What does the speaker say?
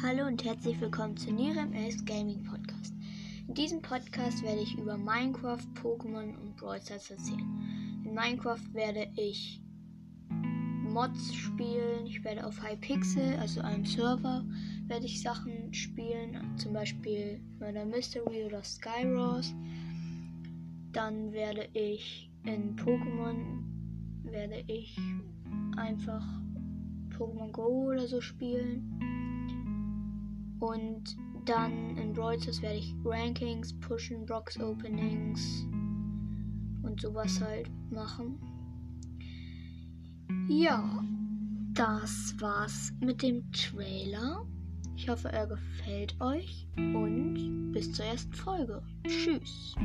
Hallo und herzlich willkommen zu Nirem S Gaming Podcast. In diesem Podcast werde ich über Minecraft, Pokémon und Brawl Stars erzählen. In Minecraft werde ich Mods spielen, ich werde auf Hypixel, also einem Server, werde ich Sachen spielen, zum Beispiel Murder Mystery oder Skyros. Dann werde ich in Pokémon werde ich einfach Pokémon Go oder so spielen. Und dann in Brawl werde ich Rankings pushen, Box Openings und sowas halt machen. Ja, das war's mit dem Trailer. Ich hoffe, er gefällt euch und bis zur ersten Folge. Tschüss.